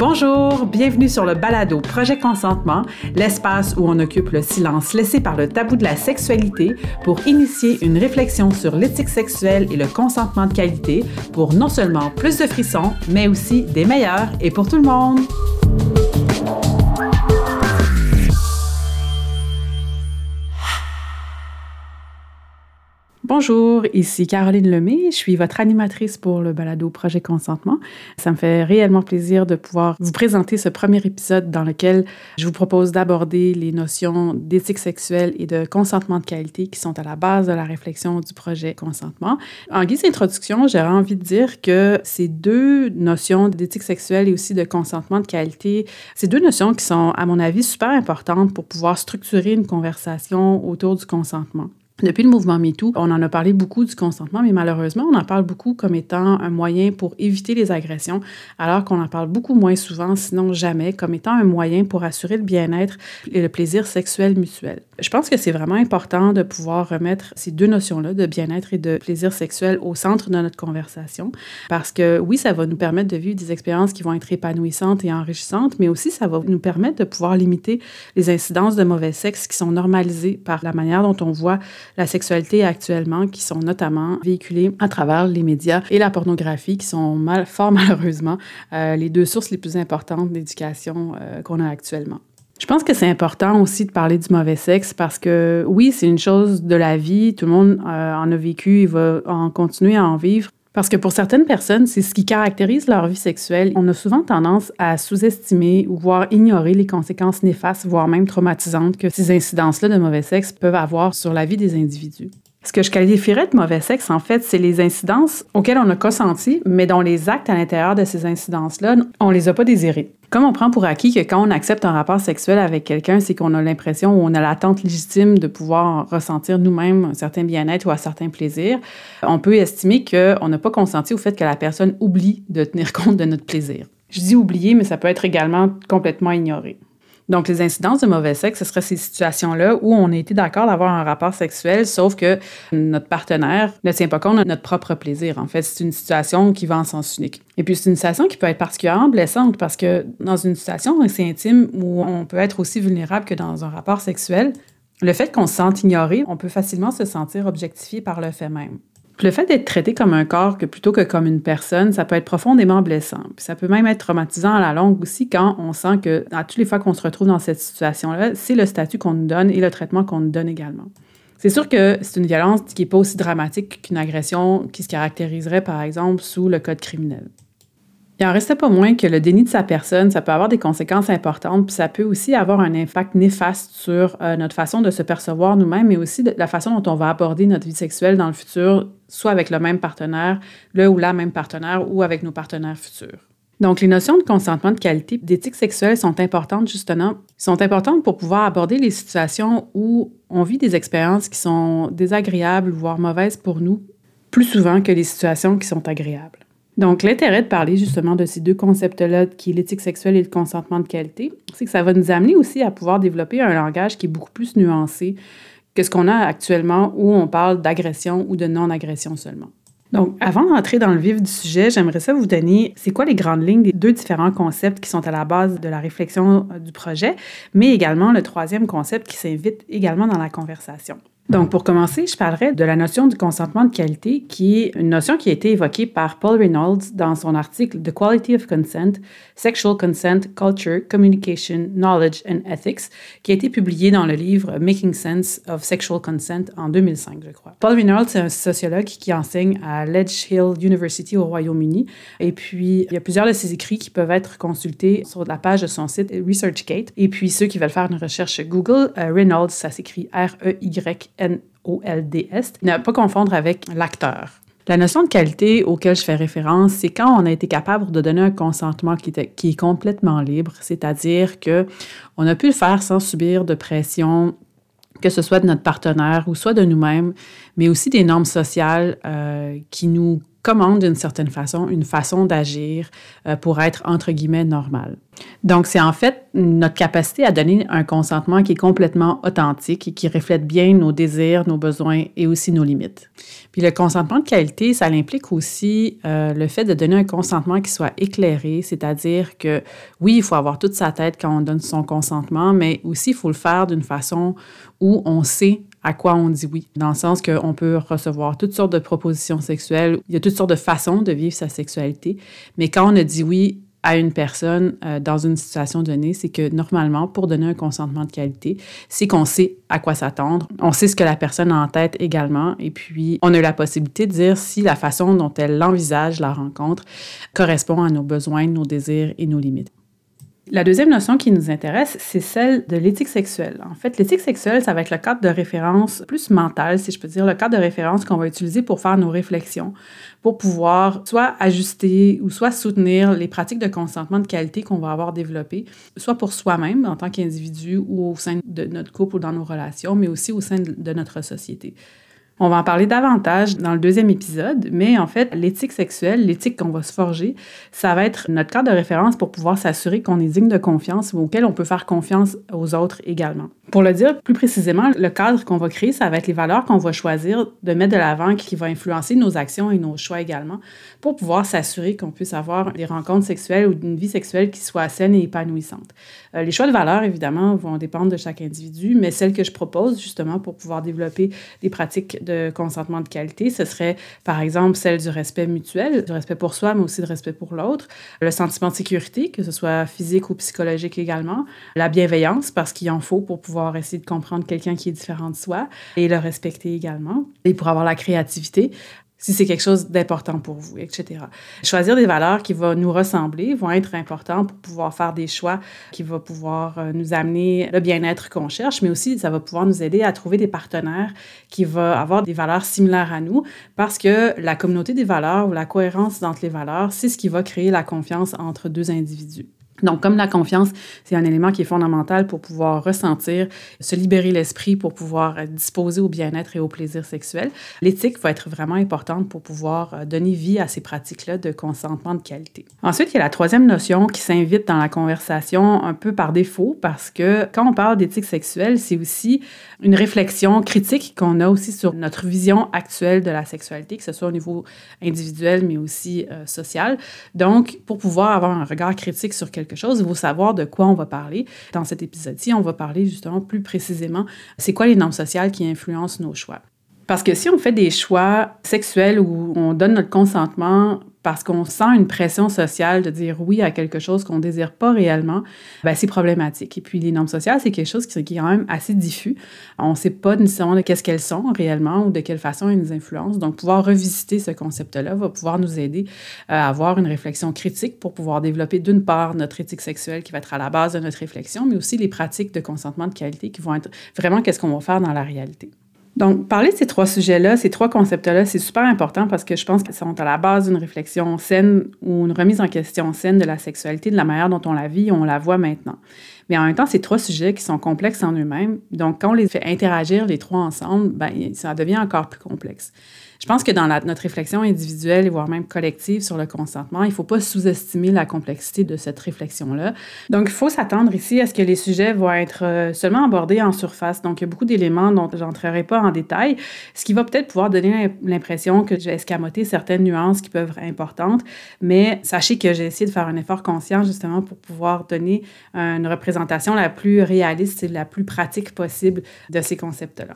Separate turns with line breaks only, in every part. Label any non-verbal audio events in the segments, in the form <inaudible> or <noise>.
Bonjour, bienvenue sur le balado Projet Consentement, l'espace où on occupe le silence laissé par le tabou de la sexualité pour initier une réflexion sur l'éthique sexuelle et le consentement de qualité pour non seulement plus de frissons, mais aussi des meilleurs et pour tout le monde. Bonjour, ici Caroline Lemay. Je suis votre animatrice pour le balado Projet Consentement. Ça me fait réellement plaisir de pouvoir vous présenter ce premier épisode dans lequel je vous propose d'aborder les notions d'éthique sexuelle et de consentement de qualité qui sont à la base de la réflexion du projet Consentement. En guise d'introduction, j'aurais envie de dire que ces deux notions d'éthique sexuelle et aussi de consentement de qualité, ces deux notions qui sont, à mon avis, super importantes pour pouvoir structurer une conversation autour du consentement. Depuis le mouvement MeToo, on en a parlé beaucoup du consentement, mais malheureusement, on en parle beaucoup comme étant un moyen pour éviter les agressions, alors qu'on en parle beaucoup moins souvent, sinon jamais, comme étant un moyen pour assurer le bien-être et le plaisir sexuel mutuel. Je pense que c'est vraiment important de pouvoir remettre ces deux notions-là de bien-être et de plaisir sexuel au centre de notre conversation, parce que oui, ça va nous permettre de vivre des expériences qui vont être épanouissantes et enrichissantes, mais aussi ça va nous permettre de pouvoir limiter les incidences de mauvais sexe qui sont normalisées par la manière dont on voit la sexualité actuellement, qui sont notamment véhiculées à travers les médias et la pornographie, qui sont fort <laughs> malheureusement euh, les deux sources les plus importantes d'éducation euh, qu'on a actuellement. Je pense que c'est important aussi de parler du mauvais sexe parce que oui, c'est une chose de la vie, tout le monde euh, en a vécu et va en continuer à en vivre. Parce que pour certaines personnes, c'est ce qui caractérise leur vie sexuelle. On a souvent tendance à sous-estimer ou voire ignorer les conséquences néfastes, voire même traumatisantes que ces incidences-là de mauvais sexe peuvent avoir sur la vie des individus. Ce que je qualifierais de mauvais sexe, en fait, c'est les incidences auxquelles on a consenti, mais dont les actes à l'intérieur de ces incidences-là, on les a pas désirés. Comme on prend pour acquis que quand on accepte un rapport sexuel avec quelqu'un, c'est qu'on a l'impression ou on a l'attente légitime de pouvoir ressentir nous-mêmes un certain bien-être ou un certain plaisir, on peut estimer qu'on n'a pas consenti au fait que la personne oublie de tenir <laughs> compte de notre plaisir. Je dis oublier, mais ça peut être également complètement ignoré. Donc, les incidences de mauvais sexe, ce seraient ces situations-là où on a été d'accord d'avoir un rapport sexuel, sauf que notre partenaire ne tient pas compte de notre propre plaisir. En fait, c'est une situation qui va en sens unique. Et puis, c'est une situation qui peut être particulièrement blessante parce que dans une situation assez intime où on peut être aussi vulnérable que dans un rapport sexuel, le fait qu'on se sente ignoré, on peut facilement se sentir objectifié par le fait même. Le fait d'être traité comme un corps plutôt que comme une personne, ça peut être profondément blessant. Ça peut même être traumatisant à la longue aussi quand on sent que à toutes les fois qu'on se retrouve dans cette situation-là, c'est le statut qu'on nous donne et le traitement qu'on nous donne également. C'est sûr que c'est une violence qui n'est pas aussi dramatique qu'une agression qui se caractériserait par exemple sous le code criminel. Il en restait pas moins que le déni de sa personne, ça peut avoir des conséquences importantes, puis ça peut aussi avoir un impact néfaste sur euh, notre façon de se percevoir nous-mêmes, mais aussi de la façon dont on va aborder notre vie sexuelle dans le futur, soit avec le même partenaire, le ou la même partenaire, ou avec nos partenaires futurs. Donc, les notions de consentement de qualité, d'éthique sexuelle sont importantes justement, sont importantes pour pouvoir aborder les situations où on vit des expériences qui sont désagréables, voire mauvaises pour nous, plus souvent que les situations qui sont agréables. Donc, l'intérêt de parler justement de ces deux concepts-là, qui est l'éthique sexuelle et le consentement de qualité, c'est que ça va nous amener aussi à pouvoir développer un langage qui est beaucoup plus nuancé que ce qu'on a actuellement où on parle d'agression ou de non-agression seulement. Donc, avant d'entrer dans le vif du sujet, j'aimerais ça vous donner c'est quoi les grandes lignes des deux différents concepts qui sont à la base de la réflexion euh, du projet, mais également le troisième concept qui s'invite également dans la conversation. Donc, pour commencer, je parlerai de la notion du consentement de qualité, qui est une notion qui a été évoquée par Paul Reynolds dans son article The Quality of Consent, Sexual Consent, Culture, Communication, Knowledge and Ethics, qui a été publié dans le livre Making Sense of Sexual Consent en 2005, je crois. Paul Reynolds, c'est un sociologue qui enseigne à Ledge Hill University au Royaume-Uni. Et puis, il y a plusieurs de ses écrits qui peuvent être consultés sur la page de son site ResearchGate. Et puis, ceux qui veulent faire une recherche Google, euh, Reynolds, ça s'écrit R-E-Y N-O-L-D-S, ne pas confondre avec l'acteur. La notion de qualité auquel je fais référence, c'est quand on a été capable de donner un consentement qui, qui est complètement libre, c'est-à-dire que on a pu le faire sans subir de pression, que ce soit de notre partenaire ou soit de nous-mêmes, mais aussi des normes sociales euh, qui nous commande d'une certaine façon une façon d'agir euh, pour être entre guillemets normal. Donc, c'est en fait notre capacité à donner un consentement qui est complètement authentique et qui reflète bien nos désirs, nos besoins et aussi nos limites. Puis le consentement de qualité, ça implique aussi euh, le fait de donner un consentement qui soit éclairé, c'est-à-dire que oui, il faut avoir toute sa tête quand on donne son consentement, mais aussi il faut le faire d'une façon où on sait à quoi on dit oui, dans le sens qu'on peut recevoir toutes sortes de propositions sexuelles, il y a toutes sortes de façons de vivre sa sexualité, mais quand on a dit oui à une personne euh, dans une situation donnée, c'est que normalement, pour donner un consentement de qualité, c'est qu'on sait à quoi s'attendre, on sait ce que la personne a en tête également, et puis on a la possibilité de dire si la façon dont elle envisage la rencontre correspond à nos besoins, nos désirs et nos limites. La deuxième notion qui nous intéresse, c'est celle de l'éthique sexuelle. En fait, l'éthique sexuelle, ça va être le cadre de référence plus mental, si je peux dire, le cadre de référence qu'on va utiliser pour faire nos réflexions, pour pouvoir soit ajuster ou soit soutenir les pratiques de consentement de qualité qu'on va avoir développées, soit pour soi-même en tant qu'individu ou au sein de notre couple ou dans nos relations, mais aussi au sein de notre société. On va en parler davantage dans le deuxième épisode, mais en fait, l'éthique sexuelle, l'éthique qu'on va se forger, ça va être notre cadre de référence pour pouvoir s'assurer qu'on est digne de confiance ou auquel on peut faire confiance aux autres également. Pour le dire plus précisément, le cadre qu'on va créer, ça va être les valeurs qu'on va choisir de mettre de l'avant qui va influencer nos actions et nos choix également pour pouvoir s'assurer qu'on puisse avoir des rencontres sexuelles ou une vie sexuelle qui soit saine et épanouissante. Euh, les choix de valeurs, évidemment, vont dépendre de chaque individu, mais celles que je propose justement pour pouvoir développer des pratiques de consentement de qualité, ce serait par exemple celle du respect mutuel, du respect pour soi, mais aussi de respect pour l'autre, le sentiment de sécurité, que ce soit physique ou psychologique également, la bienveillance, parce qu'il en faut pour pouvoir essayer de comprendre quelqu'un qui est différent de soi et le respecter également. Et pour avoir la créativité, si c'est quelque chose d'important pour vous, etc. Choisir des valeurs qui vont nous ressembler vont être importants pour pouvoir faire des choix qui vont pouvoir euh, nous amener le bien-être qu'on cherche, mais aussi ça va pouvoir nous aider à trouver des partenaires qui vont avoir des valeurs similaires à nous parce que la communauté des valeurs ou la cohérence entre les valeurs, c'est ce qui va créer la confiance entre deux individus. Donc, comme la confiance, c'est un élément qui est fondamental pour pouvoir ressentir, se libérer l'esprit, pour pouvoir disposer au bien-être et au plaisir sexuel, l'éthique va être vraiment importante pour pouvoir euh, donner vie à ces pratiques-là de consentement de qualité. Ensuite, il y a la troisième notion qui s'invite dans la conversation un peu par défaut parce que quand on parle d'éthique sexuelle, c'est aussi une réflexion critique qu'on a aussi sur notre vision actuelle de la sexualité, que ce soit au niveau individuel mais aussi euh, social. Donc, pour pouvoir avoir un regard critique sur quelque il faut savoir de quoi on va parler. Dans cet épisode-ci, on va parler justement plus précisément, c'est quoi les normes sociales qui influencent nos choix? Parce que si on fait des choix sexuels où on donne notre consentement parce qu'on sent une pression sociale de dire oui à quelque chose qu'on ne désire pas réellement, ben c'est problématique. Et puis les normes sociales, c'est quelque chose qui, est quand même assez diffus. On ne sait pas nécessairement de qu'est-ce qu'elles sont réellement ou de quelle façon elles nous influencent. Donc pouvoir revisiter ce concept-là va pouvoir nous aider à avoir une réflexion critique pour pouvoir développer d'une part notre éthique sexuelle qui va être à la base de notre réflexion, mais aussi les pratiques de consentement de qualité qui vont être vraiment qu'est-ce qu'on va faire dans la réalité. Donc, parler de ces trois sujets-là, ces trois concepts-là, c'est super important parce que je pense qu'ils sont à la base d'une réflexion saine ou une remise en question saine de la sexualité, de la manière dont on la vit, on la voit maintenant. Mais en même temps, c'est trois sujets qui sont complexes en eux-mêmes. Donc, quand on les fait interagir les trois ensemble, ben, ça devient encore plus complexe. Je pense que dans notre réflexion individuelle, voire même collective sur le consentement, il ne faut pas sous-estimer la complexité de cette réflexion-là. Donc, il faut s'attendre ici à ce que les sujets vont être euh, seulement abordés en surface. Donc, il y a beaucoup d'éléments dont j'entrerai pas en détail, ce qui va peut-être pouvoir donner l'impression que j'ai escamoté certaines nuances qui peuvent être importantes, mais sachez que j'ai essayé de faire un effort conscient justement pour pouvoir donner une représentation la plus réaliste et la plus pratique possible de ces concepts-là.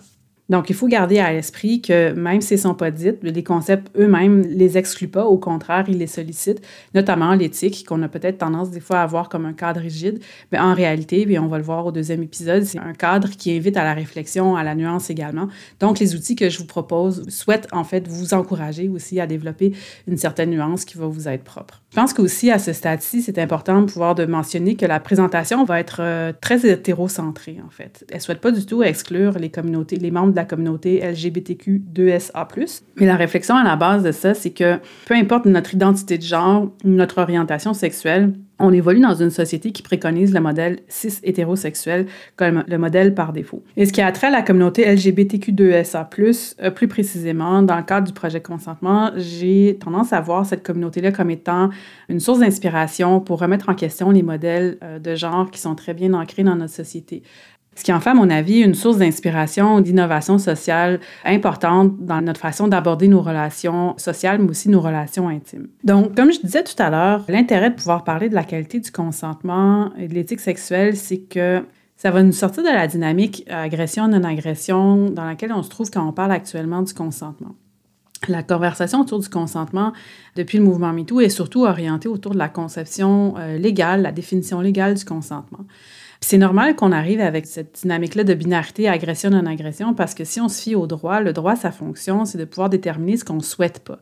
Donc, il faut garder à l'esprit que même s'ils ne sont pas dites, les concepts eux-mêmes ne les excluent pas. Au contraire, ils les sollicitent, notamment l'éthique, qu'on a peut-être tendance des fois à voir comme un cadre rigide. Mais en réalité, on va le voir au deuxième épisode, c'est un cadre qui invite à la réflexion, à la nuance également. Donc, les outils que je vous propose souhaitent en fait vous encourager aussi à développer une certaine nuance qui va vous être propre. Je pense qu'aussi à ce stade-ci, c'est important de pouvoir mentionner que la présentation va être euh, très hétérocentrée en fait. Elle ne souhaite pas du tout exclure les communautés, les membres de la communauté LGBTQ2SA+. Mais la réflexion à la base de ça, c'est que peu importe notre identité de genre notre orientation sexuelle, on évolue dans une société qui préconise le modèle cis hétérosexuel comme le modèle par défaut. Et ce qui a trait la communauté LGBTQ2SA+, euh, plus précisément, dans le cadre du projet consentement, j'ai tendance à voir cette communauté-là comme étant une source d'inspiration pour remettre en question les modèles euh, de genre qui sont très bien ancrés dans notre société. Ce qui en fait, à mon avis, une source d'inspiration, d'innovation sociale importante dans notre façon d'aborder nos relations sociales, mais aussi nos relations intimes. Donc, comme je disais tout à l'heure, l'intérêt de pouvoir parler de la qualité du consentement et de l'éthique sexuelle, c'est que ça va nous sortir de la dynamique agression-non-agression dans laquelle on se trouve quand on parle actuellement du consentement. La conversation autour du consentement depuis le mouvement MeToo est surtout orientée autour de la conception euh, légale, la définition légale du consentement. C'est normal qu'on arrive avec cette dynamique-là de binarité agression-non-agression parce que si on se fie au droit, le droit, sa fonction, c'est de pouvoir déterminer ce qu'on ne souhaite pas.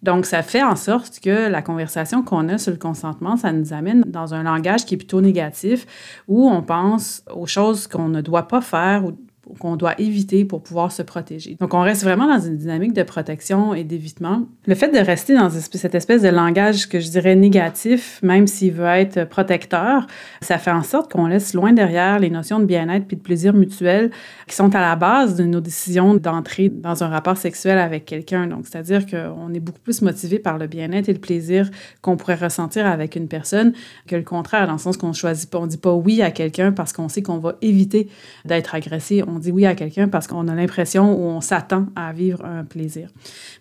Donc, ça fait en sorte que la conversation qu'on a sur le consentement, ça nous amène dans un langage qui est plutôt négatif, où on pense aux choses qu'on ne doit pas faire qu'on doit éviter pour pouvoir se protéger. Donc, on reste vraiment dans une dynamique de protection et d'évitement. Le fait de rester dans cette espèce de langage que je dirais négatif, même s'il veut être protecteur, ça fait en sorte qu'on laisse loin derrière les notions de bien-être puis de plaisir mutuel qui sont à la base de nos décisions d'entrer dans un rapport sexuel avec quelqu'un. Donc, c'est-à-dire qu'on est beaucoup plus motivé par le bien-être et le plaisir qu'on pourrait ressentir avec une personne que le contraire, dans le sens qu'on choisit pas, on dit pas oui à quelqu'un parce qu'on sait qu'on va éviter d'être agressé dit oui à quelqu'un parce qu'on a l'impression ou on s'attend à vivre un plaisir.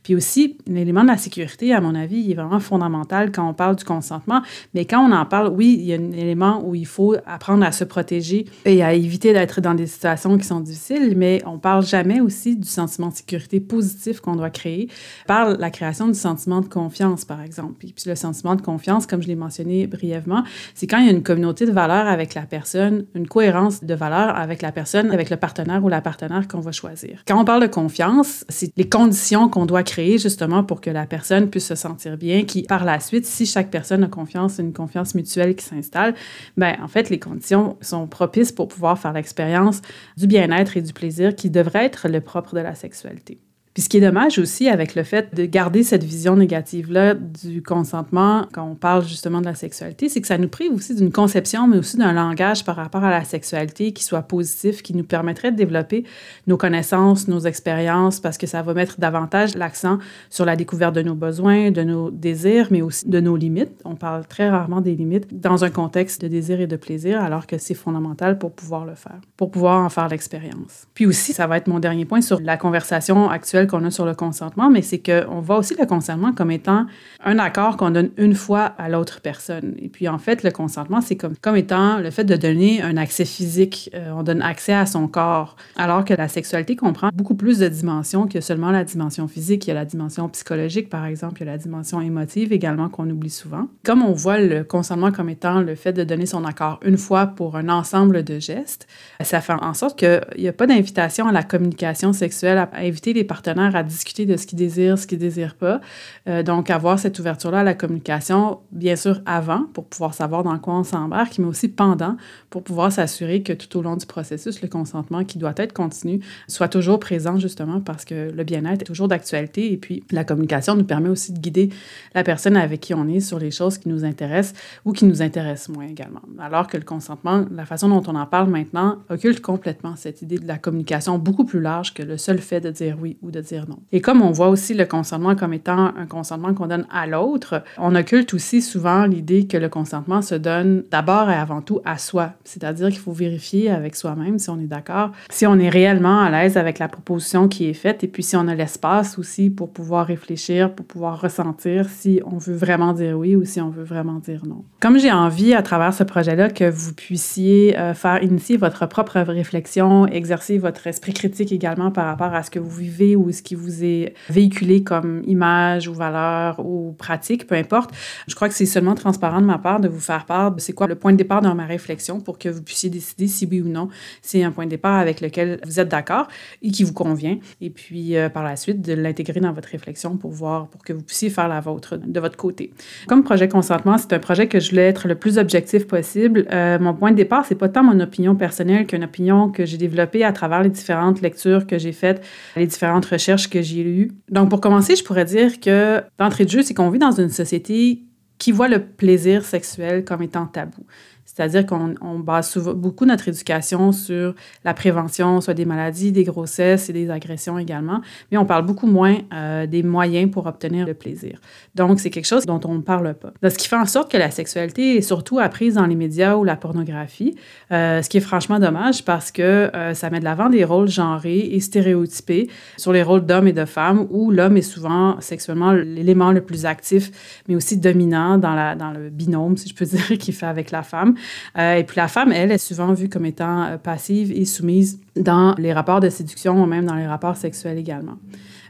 Puis aussi, l'élément de la sécurité, à mon avis, est vraiment fondamental quand on parle du consentement. Mais quand on en parle, oui, il y a un élément où il faut apprendre à se protéger et à éviter d'être dans des situations qui sont difficiles, mais on parle jamais aussi du sentiment de sécurité positif qu'on doit créer par la création du sentiment de confiance, par exemple. Puis le sentiment de confiance, comme je l'ai mentionné brièvement, c'est quand il y a une communauté de valeurs avec la personne, une cohérence de valeurs avec la personne, avec le partenaire ou la partenaire qu'on va choisir. Quand on parle de confiance, c'est les conditions qu'on doit créer justement pour que la personne puisse se sentir bien, qui par la suite, si chaque personne a confiance, une confiance mutuelle qui s'installe, ben en fait, les conditions sont propices pour pouvoir faire l'expérience du bien-être et du plaisir qui devrait être le propre de la sexualité. Puis ce qui est dommage aussi avec le fait de garder cette vision négative-là du consentement quand on parle justement de la sexualité, c'est que ça nous prive aussi d'une conception, mais aussi d'un langage par rapport à la sexualité qui soit positif, qui nous permettrait de développer nos connaissances, nos expériences, parce que ça va mettre davantage l'accent sur la découverte de nos besoins, de nos désirs, mais aussi de nos limites. On parle très rarement des limites dans un contexte de désir et de plaisir, alors que c'est fondamental pour pouvoir le faire, pour pouvoir en faire l'expérience. Puis aussi, ça va être mon dernier point sur la conversation actuelle qu'on a sur le consentement, mais c'est qu'on voit aussi le consentement comme étant un accord qu'on donne une fois à l'autre personne. Et puis en fait, le consentement, c'est comme, comme étant le fait de donner un accès physique. Euh, on donne accès à son corps, alors que la sexualité comprend beaucoup plus de dimensions que seulement la dimension physique. Il y a la dimension psychologique, par exemple, il y a la dimension émotive également qu'on oublie souvent. Comme on voit le consentement comme étant le fait de donner son accord une fois pour un ensemble de gestes, ça fait en sorte qu'il n'y a pas d'invitation à la communication sexuelle, à inviter les partenaires à discuter de ce qu'ils désirent, ce qu'ils désirent pas. Euh, donc, avoir cette ouverture-là à la communication, bien sûr, avant, pour pouvoir savoir dans quoi on s'embarque, mais aussi pendant, pour pouvoir s'assurer que tout au long du processus, le consentement qui doit être continu soit toujours présent, justement, parce que le bien-être est toujours d'actualité. Et puis, la communication nous permet aussi de guider la personne avec qui on est sur les choses qui nous intéressent ou qui nous intéressent moins également. Alors que le consentement, la façon dont on en parle maintenant, occulte complètement cette idée de la communication beaucoup plus large que le seul fait de dire oui ou de dire non. Et comme on voit aussi le consentement comme étant un consentement qu'on donne à l'autre, on occulte aussi souvent l'idée que le consentement se donne d'abord et avant tout à soi. C'est-à-dire qu'il faut vérifier avec soi-même si on est d'accord, si on est réellement à l'aise avec la proposition qui est faite et puis si on a l'espace aussi pour pouvoir réfléchir, pour pouvoir ressentir si on veut vraiment dire oui ou si on veut vraiment dire non. Comme j'ai envie à travers ce projet-là que vous puissiez euh, faire initier votre propre réflexion, exercer votre esprit critique également par rapport à ce que vous vivez ou ce qui vous est véhiculé comme image ou valeur ou pratique, peu importe. Je crois que c'est seulement transparent de ma part de vous faire part de c'est quoi le point de départ dans ma réflexion pour que vous puissiez décider si oui ou non c'est un point de départ avec lequel vous êtes d'accord et qui vous convient. Et puis, euh, par la suite, de l'intégrer dans votre réflexion pour voir, pour que vous puissiez faire la vôtre de votre côté. Comme projet consentement, c'est un projet que je voulais être le plus objectif possible. Euh, mon point de départ, c'est pas tant mon opinion personnelle qu'une opinion que j'ai développée à travers les différentes lectures que j'ai faites, les différentes recherches que j'ai. Donc, pour commencer, je pourrais dire que d'entrée de jeu, c'est qu'on vit dans une société qui voit le plaisir sexuel comme étant tabou. C'est-à-dire qu'on base beaucoup notre éducation sur la prévention, soit des maladies, des grossesses et des agressions également, mais on parle beaucoup moins euh, des moyens pour obtenir le plaisir. Donc, c'est quelque chose dont on ne parle pas. ce qui fait en sorte que la sexualité est surtout apprise dans les médias ou la pornographie, euh, ce qui est franchement dommage parce que euh, ça met de l'avant des rôles genrés et stéréotypés sur les rôles d'hommes et de femmes, où l'homme est souvent sexuellement l'élément le plus actif, mais aussi dominant dans, dans le binôme, si je peux <laughs> dire, qu'il fait avec la femme. Euh, et puis la femme, elle, est souvent vue comme étant euh, passive et soumise dans les rapports de séduction ou même dans les rapports sexuels également.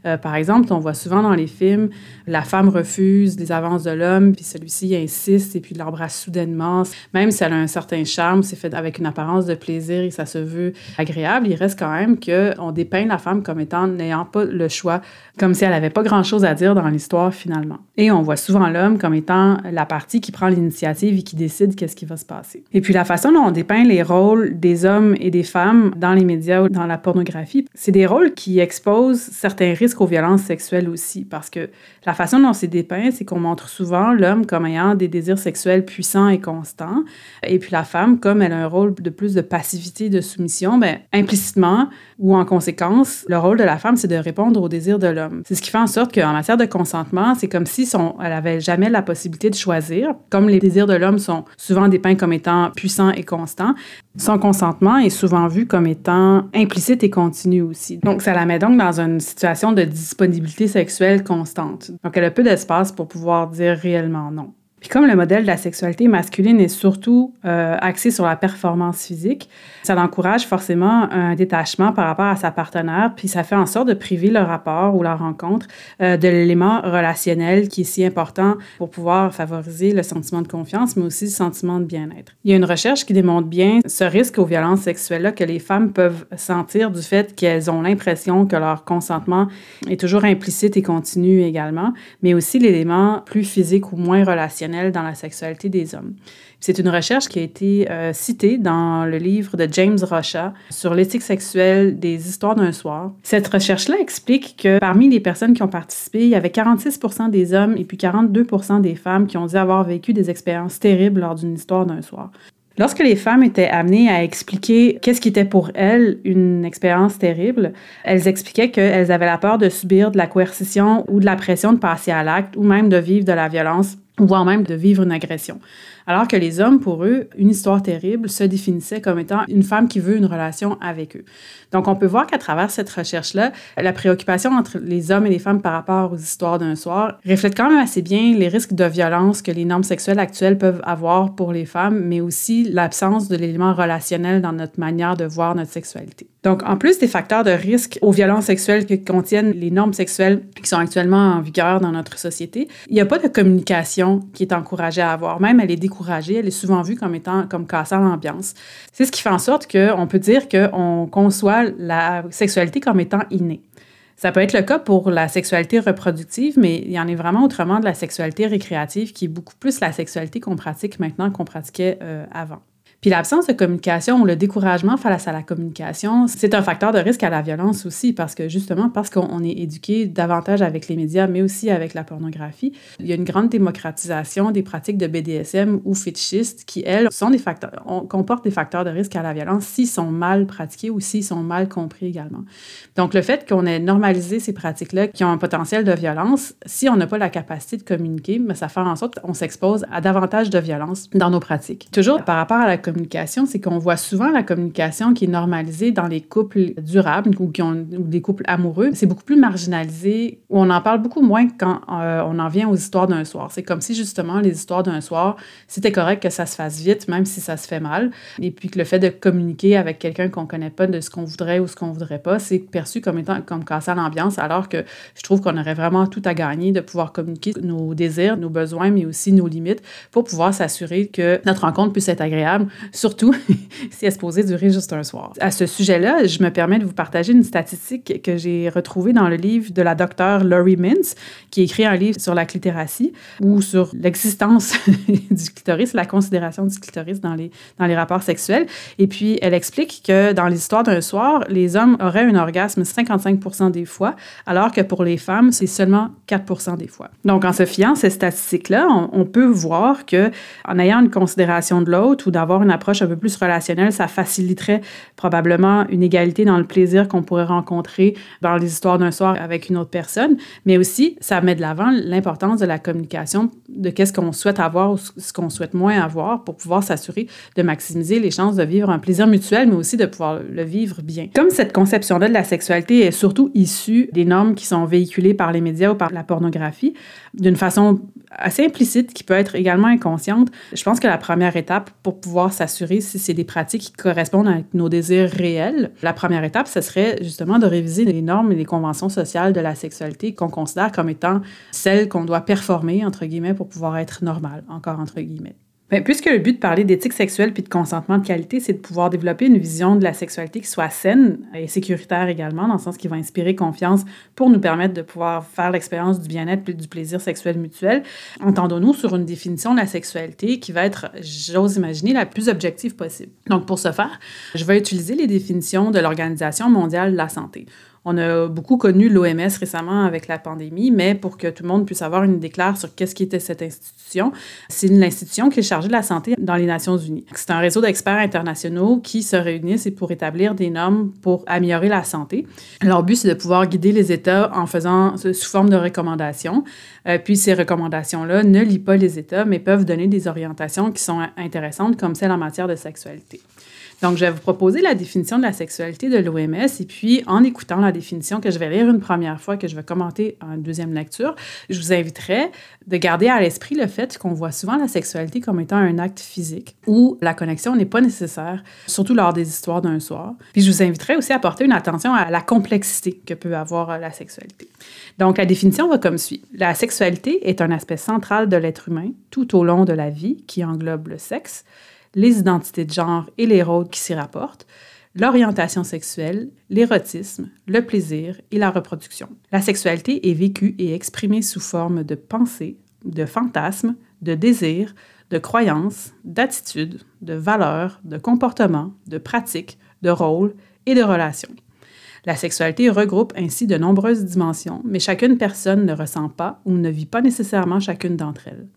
Euh, par exemple, on voit souvent dans les films, la femme refuse les avances de l'homme, puis celui-ci insiste et puis l'embrasse soudainement. Même si elle a un certain charme, c'est fait avec une apparence de plaisir et ça se veut agréable, il reste quand même qu'on dépeint la femme comme étant n'ayant pas le choix, comme si elle n'avait pas grand-chose à dire dans l'histoire finalement. Et on voit souvent l'homme comme étant la partie qui prend l'initiative et qui décide qu'est-ce qui va se passer. Et puis la façon dont on dépeint les rôles des hommes et des femmes dans les médias ou dans la pornographie, c'est des rôles qui exposent certains risques aux violences sexuelles aussi, parce que la façon dont c'est dépeint, c'est qu'on montre souvent l'homme comme ayant des désirs sexuels puissants et constants, et puis la femme comme elle a un rôle de plus de passivité, de soumission, ben, implicitement ou en conséquence, le rôle de la femme, c'est de répondre aux désirs de l'homme. C'est ce qui fait en sorte qu'en matière de consentement, c'est comme si son, elle avait jamais la possibilité de choisir, comme les désirs de l'homme sont souvent dépeints comme étant puissants et constants. Son consentement est souvent vu comme étant implicite et continu aussi. Donc, ça la met donc dans une situation de disponibilité sexuelle constante. Donc, elle a peu d'espace pour pouvoir dire réellement non. Puis comme le modèle de la sexualité masculine est surtout euh, axé sur la performance physique, ça encourage forcément un détachement par rapport à sa partenaire, puis ça fait en sorte de priver le rapport ou la rencontre euh, de l'élément relationnel qui est si important pour pouvoir favoriser le sentiment de confiance, mais aussi le sentiment de bien-être. Il y a une recherche qui démontre bien ce risque aux violences sexuelles-là que les femmes peuvent sentir du fait qu'elles ont l'impression que leur consentement est toujours implicite et continu également, mais aussi l'élément plus physique ou moins relationnel dans la sexualité des hommes. C'est une recherche qui a été euh, citée dans le livre de James Rocha sur l'éthique sexuelle des histoires d'un soir. Cette recherche-là explique que parmi les personnes qui ont participé, il y avait 46 des hommes et puis 42 des femmes qui ont dit avoir vécu des expériences terribles lors d'une histoire d'un soir. Lorsque les femmes étaient amenées à expliquer qu'est-ce qui était pour elles une expérience terrible, elles expliquaient qu'elles avaient la peur de subir de la coercition ou de la pression de passer à l'acte ou même de vivre de la violence voire même de vivre une agression. Alors que les hommes, pour eux, une histoire terrible se définissait comme étant une femme qui veut une relation avec eux. Donc, on peut voir qu'à travers cette recherche-là, la préoccupation entre les hommes et les femmes par rapport aux histoires d'un soir reflète quand même assez bien les risques de violence que les normes sexuelles actuelles peuvent avoir pour les femmes, mais aussi l'absence de l'élément relationnel dans notre manière de voir notre sexualité. Donc, en plus des facteurs de risque aux violences sexuelles que contiennent les normes sexuelles qui sont actuellement en vigueur dans notre société, il n'y a pas de communication qui est encouragée à avoir. Même, elle est découragée, elle est souvent vue comme étant comme cassant l'ambiance. C'est ce qui fait en sorte qu'on peut dire qu'on conçoit la sexualité comme étant innée. Ça peut être le cas pour la sexualité reproductive, mais il y en est vraiment autrement de la sexualité récréative qui est beaucoup plus la sexualité qu'on pratique maintenant qu'on pratiquait euh, avant. Puis l'absence de communication ou le découragement face à la communication, c'est un facteur de risque à la violence aussi, parce que justement, parce qu'on est éduqué davantage avec les médias, mais aussi avec la pornographie, il y a une grande démocratisation des pratiques de BDSM ou fétichistes qui, elles, sont des facteurs, comportent des facteurs de risque à la violence s'ils sont mal pratiqués ou s'ils sont mal compris également. Donc, le fait qu'on ait normalisé ces pratiques-là qui ont un potentiel de violence, si on n'a pas la capacité de communiquer, mais ça fait en sorte qu'on s'expose à davantage de violence dans nos pratiques. Toujours par rapport à la communication, c'est qu'on voit souvent la communication qui est normalisée dans les couples durables ou, qui des couples amoureux. C'est beaucoup plus marginalisé, ou on en parle beaucoup moins quand euh, on en vient aux histoires d'un soir. C'est comme si justement les histoires d'un soir, c'était correct que ça se fasse vite, même si ça se fait mal. Et puis que le fait de communiquer avec quelqu'un qu'on connaît pas de ce qu'on voudrait ou ce qu'on voudrait pas, c'est perçu comme étant comme casser l'ambiance, alors que je trouve qu'on aurait vraiment tout à gagner de pouvoir communiquer nos désirs, nos besoins, mais aussi nos limites pour pouvoir s'assurer que notre rencontre puisse être agréable, surtout <laughs> si elle se posait durer juste un soir. À ce sujet-là, je me permets de vous partager une statistique que j'ai retrouvée dans le livre de la docteure Laurie Mintz, qui écrit un livre sur la clitératie ou sur l'existence <laughs> du clitoris, la considération du clitoris dans les, dans les rapports sexuels. Et puis, elle explique que dans l'histoire d'un soir, les hommes auraient un orgasme 55% des fois, alors que pour les femmes, c'est seulement 4% des fois. Donc, en se fiant à ces statistiques-là, on, on peut voir que en ayant une considération de l'autre ou d'avoir une approche un peu plus relationnelle, ça faciliterait probablement une égalité dans le plaisir qu'on pourrait rencontrer dans les histoires d'un soir avec une autre personne, mais aussi ça met de l'avant l'importance de la communication, de qu'est-ce qu'on souhaite avoir ou ce qu'on souhaite moins avoir pour pouvoir s'assurer de maximiser les chances de vivre un plaisir mutuel, mais aussi de pouvoir le vivre bien. Comme cette conception-là de la sexualité est surtout issue des normes qui sont véhiculées par les médias ou par la pornographie, d'une façon assez implicite qui peut être également inconsciente, je pense que la première étape pour pouvoir s'assurer si c'est des pratiques qui correspondent à nos désirs réels, la première étape, ce serait justement de réviser les normes et les conventions sociales de la sexualité qu'on considère comme étant celles qu'on doit performer, entre guillemets, pour pouvoir être normal, encore entre guillemets. Mais puisque le but de parler d'éthique sexuelle puis de consentement de qualité, c'est de pouvoir développer une vision de la sexualité qui soit saine et sécuritaire également, dans le sens qui va inspirer confiance pour nous permettre de pouvoir faire l'expérience du bien-être et du plaisir sexuel mutuel, entendons-nous sur une définition de la sexualité qui va être, j'ose imaginer, la plus objective possible. Donc, pour ce faire, je vais utiliser les définitions de l'Organisation mondiale de la santé. On a beaucoup connu l'OMS récemment avec la pandémie, mais pour que tout le monde puisse avoir une idée claire sur qu'est-ce qui était cette institution, c'est l'institution qui est chargée de la santé dans les Nations Unies. C'est un réseau d'experts internationaux qui se réunissent pour établir des normes pour améliorer la santé. Leur but, c'est de pouvoir guider les États en faisant sous forme de recommandations. Euh, puis ces recommandations-là ne lient pas les États, mais peuvent donner des orientations qui sont intéressantes, comme celle en matière de sexualité. Donc, je vais vous proposer la définition de la sexualité de l'OMS et puis en écoutant la définition que je vais lire une première fois, que je vais commenter en deuxième lecture, je vous inviterai de garder à l'esprit le fait qu'on voit souvent la sexualité comme étant un acte physique où la connexion n'est pas nécessaire, surtout lors des histoires d'un soir. Puis je vous inviterai aussi à porter une attention à la complexité que peut avoir la sexualité. Donc, la définition va comme suit. La sexualité est un aspect central de l'être humain tout au long de la vie qui englobe le sexe, les identités de genre et les rôles qui s'y rapportent, l'orientation sexuelle, l'érotisme, le plaisir et la reproduction. La sexualité est vécue et exprimée sous forme de pensée, de fantasmes, de désirs, de croyances, d'attitudes, de valeurs, de comportements, de pratiques, de rôles et de relations. La sexualité regroupe ainsi de nombreuses dimensions, mais chacune personne ne ressent pas ou ne vit pas nécessairement chacune d'entre elles.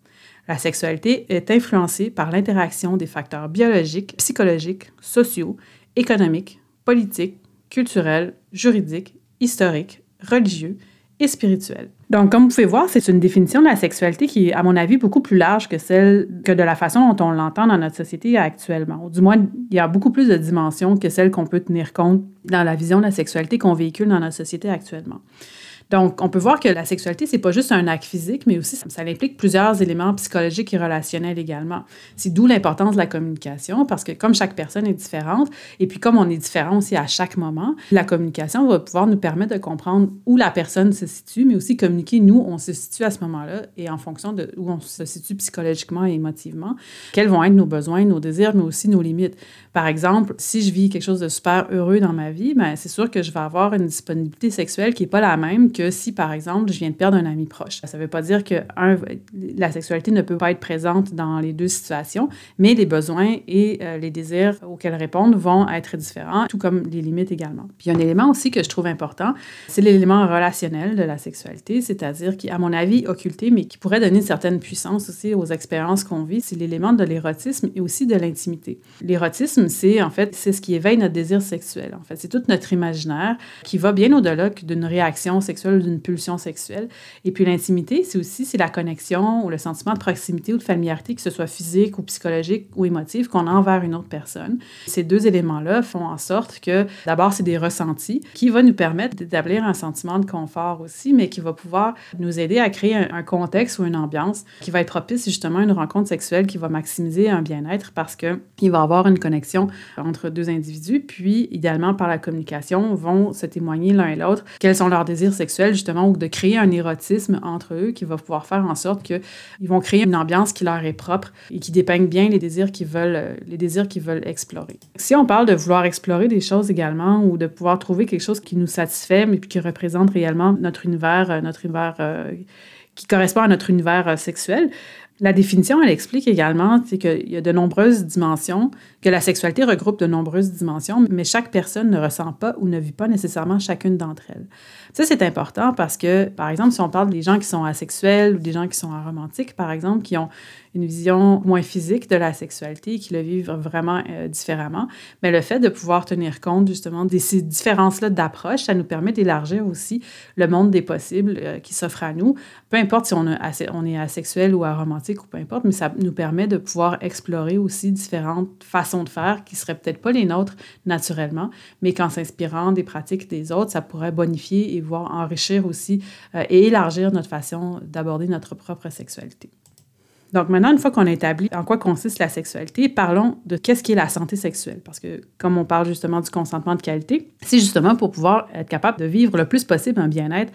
La sexualité est influencée par l'interaction des facteurs biologiques, psychologiques, sociaux, économiques, politiques, culturels, juridiques, historiques, religieux et spirituels. Donc, comme vous pouvez voir, c'est une définition de la sexualité qui est, à mon avis, beaucoup plus large que celle que de la façon dont on l'entend dans notre société actuellement. Du moins, il y a beaucoup plus de dimensions que celles qu'on peut tenir compte dans la vision de la sexualité qu'on véhicule dans notre société actuellement. Donc, on peut voir que la sexualité, c'est pas juste un acte physique, mais aussi ça, implique plusieurs éléments psychologiques et relationnels également. C'est d'où l'importance de la communication, parce que comme chaque personne est différente, et puis comme on est différent aussi à chaque moment, la communication va pouvoir nous permettre de comprendre où la personne se situe, mais aussi communiquer nous, on se situe à ce moment-là, et en fonction de où on se situe psychologiquement et émotivement, quels vont être nos besoins, nos désirs, mais aussi nos limites. Par exemple, si je vis quelque chose de super heureux dans ma vie, ben c'est sûr que je vais avoir une disponibilité sexuelle qui n'est pas la même que si, par exemple, je viens de perdre un ami proche. Ça ne veut pas dire que, la sexualité ne peut pas être présente dans les deux situations, mais les besoins et euh, les désirs auxquels répondre vont être différents, tout comme les limites également. Puis, un élément aussi que je trouve important, c'est l'élément relationnel de la sexualité, c'est-à-dire qui, à mon avis, occulté, mais qui pourrait donner une certaine puissance aussi aux expériences qu'on vit, c'est l'élément de l'érotisme et aussi de l'intimité. L'érotisme, c'est en fait, c'est ce qui éveille notre désir sexuel. En fait, c'est tout notre imaginaire qui va bien au-delà d'une réaction sexuelle d'une pulsion sexuelle. Et puis l'intimité, c'est aussi c'est la connexion ou le sentiment de proximité ou de familiarité, que ce soit physique ou psychologique ou émotive, qu'on a envers une autre personne. Ces deux éléments-là font en sorte que d'abord, c'est des ressentis qui vont nous permettre d'établir un sentiment de confort aussi, mais qui va pouvoir nous aider à créer un, contexte ou une ambiance qui va être propice justement à une rencontre sexuelle qui va maximiser un bien-être parce qu'il va avoir une connexion entre deux individus, puis idéalement par la communication vont se témoigner l'un et l'autre quels sont leurs désirs sexuels justement ou de créer un érotisme entre eux qui va pouvoir faire en sorte qu'ils vont créer une ambiance qui leur est propre et qui dépeigne bien les désirs qu'ils veulent, les désirs veulent explorer. Si on parle de vouloir explorer des choses également ou de pouvoir trouver quelque chose qui nous satisfait mais qui représente réellement notre univers, notre univers euh, qui correspond à notre univers euh, sexuel, la définition, elle explique également qu'il y a de nombreuses dimensions, que la sexualité regroupe de nombreuses dimensions, mais chaque personne ne ressent pas ou ne vit pas nécessairement chacune d'entre elles. Ça, c'est important parce que, par exemple, si on parle des gens qui sont asexuels ou des gens qui sont aromantiques, par exemple, qui ont une vision moins physique de la sexualité, qui le vivent vraiment euh, différemment, mais le fait de pouvoir tenir compte justement de ces différences-là d'approche, ça nous permet d'élargir aussi le monde des possibles euh, qui s'offre à nous. Peu importe si on, on est asexuel ou aromantique ou peu importe, mais ça nous permet de pouvoir explorer aussi différentes façons de faire qui seraient peut-être pas les nôtres naturellement, mais qu'en s'inspirant des pratiques des autres, ça pourrait bonifier et voir enrichir aussi euh, et élargir notre façon d'aborder notre propre sexualité. Donc maintenant, une fois qu'on a établi en quoi consiste la sexualité, parlons de qu'est-ce qui est la santé sexuelle. Parce que comme on parle justement du consentement de qualité, c'est justement pour pouvoir être capable de vivre le plus possible un bien-être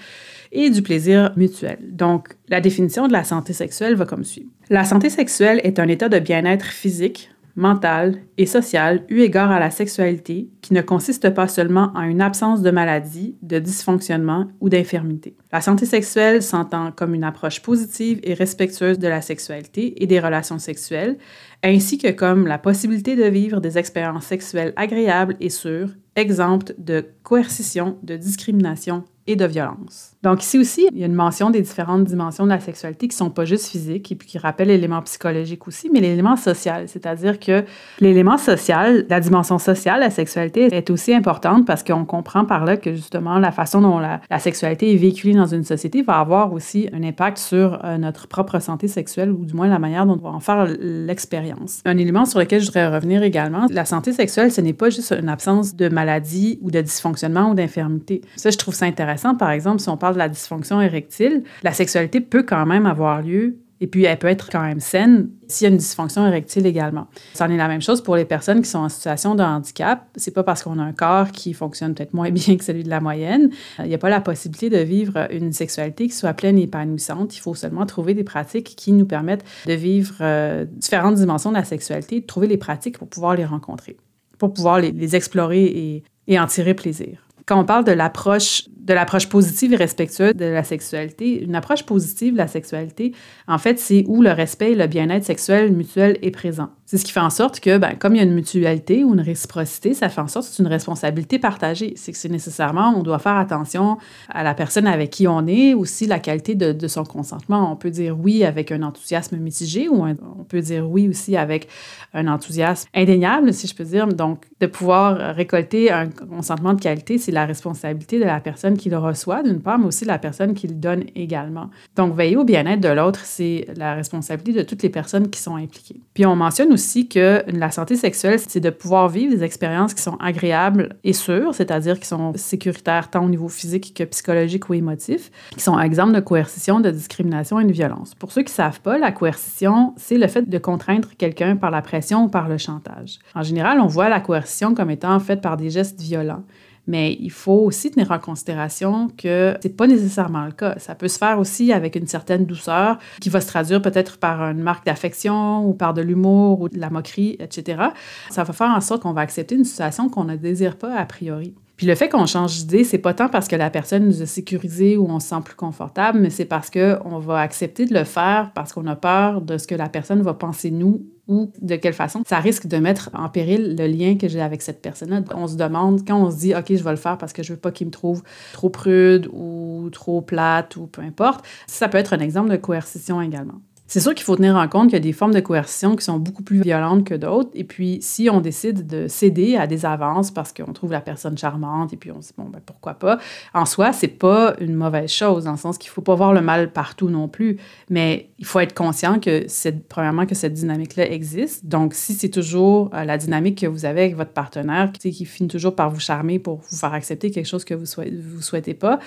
et du plaisir mutuel. Donc la définition de la santé sexuelle va comme suit. La santé sexuelle est un état de bien-être physique, mentale et sociale eu égard à la sexualité qui ne consiste pas seulement en une absence de maladie, de dysfonctionnement ou d'infirmité. La santé sexuelle s'entend comme une approche positive et respectueuse de la sexualité et des relations sexuelles, ainsi que comme la possibilité de vivre des expériences sexuelles agréables et sûres, exemptes de coercition, de discrimination et de violence. Donc ici aussi, il y a une mention des différentes dimensions de la sexualité qui sont pas juste physiques et puis qui rappellent l'élément psychologique aussi, mais l'élément social, c'est-à-dire que l'élément social, la dimension sociale, la sexualité est aussi importante parce qu'on comprend par là que justement la façon dont la, sexualité est véhiculée dans une société va avoir aussi un impact sur euh, notre propre santé sexuelle ou du moins la manière dont on va en faire l'expérience. Un élément sur lequel je voudrais revenir également, la santé sexuelle, ce n'est pas juste une absence de maladie ou de dysfonctionnement ou d'infirmité. Ça, je trouve ça intéressant, par exemple, si on parle de la dysfonction érectile, la sexualité peut quand même avoir lieu et puis elle peut être quand même saine s'il y a une dysfonction érectile également. C'en est la même chose pour les personnes qui sont en situation de handicap. C'est pas parce qu'on a un corps qui fonctionne peut-être moins <laughs> bien que celui de la moyenne. Il n'y a pas la possibilité de vivre une sexualité qui soit pleine et épanouissante. Il faut seulement trouver des pratiques qui nous permettent de vivre euh, différentes dimensions de la sexualité, de trouver les pratiques pour pouvoir les rencontrer, pour pouvoir les, explorer et en tirer plaisir. Quand on parle de l'approche de l'approche positive et respectueuse de la sexualité. Une approche positive de la sexualité, en fait, c'est où le respect et le bien-être sexuel mutuel est présent. C'est ce qui fait en sorte que, ben, comme il y a une mutualité ou une réciprocité, ça fait en sorte que c'est une responsabilité partagée. C'est que c'est nécessairement, on doit faire attention à la personne avec qui on est, aussi la qualité de, de son consentement. On peut dire oui avec un enthousiasme mitigé ou on peut dire oui aussi avec un enthousiasme indéniable, si je peux dire. Donc, de pouvoir récolter un consentement de qualité, c'est la responsabilité de la personne qui le reçoit, d'une part, mais aussi la personne qui le donne également. Donc, veiller au bien-être de l'autre, c'est la responsabilité de toutes les personnes qui sont impliquées. Puis, on mentionne aussi que la santé sexuelle, c'est de pouvoir vivre des expériences qui sont agréables et sûres, c'est-à-dire qui sont sécuritaires tant au niveau physique que psychologique ou émotif, qui sont exemples de coercition, de discrimination et de violence. Pour ceux qui ne savent pas, la coercition, c'est le fait de contraindre quelqu'un par la pression ou par le chantage. En général, on voit la coercition comme étant faite par des gestes violents. Mais il faut aussi tenir en considération que c'est pas nécessairement le cas. Ça peut se faire aussi avec une certaine douceur qui va se traduire peut-être par une marque d'affection ou par de l'humour ou de la moquerie, etc. Ça va faire en sorte qu'on va accepter une situation qu'on ne désire pas a priori. Puis le fait qu'on change d'idée, c'est pas tant parce que la personne nous a sécurisé ou on se sent plus confortable, mais c'est parce qu'on va accepter de le faire parce qu'on a peur de ce que la personne va penser nous ou de quelle façon ça risque de mettre en péril le lien que j'ai avec cette personne-là. On se demande, quand on se dit, OK, je vais le faire parce que je veux pas qu'il me trouve trop prude ou trop plate ou peu importe, ça peut être un exemple de coercition également. C'est sûr qu'il faut tenir en compte qu'il y a des formes de coercition qui sont beaucoup plus violentes que d'autres. Et puis, si on décide de céder à des avances parce qu'on trouve la personne charmante et puis on se dit, bon, ben, pourquoi pas, en soi, c'est pas une mauvaise chose, dans le sens qu'il faut pas voir le mal partout non plus. Mais il faut être conscient que, premièrement, que cette dynamique-là existe. Donc, si c'est toujours euh, la dynamique que vous avez avec votre partenaire, qui finit toujours par vous charmer pour vous faire accepter quelque chose que vous souhaitez, vous souhaitez pas,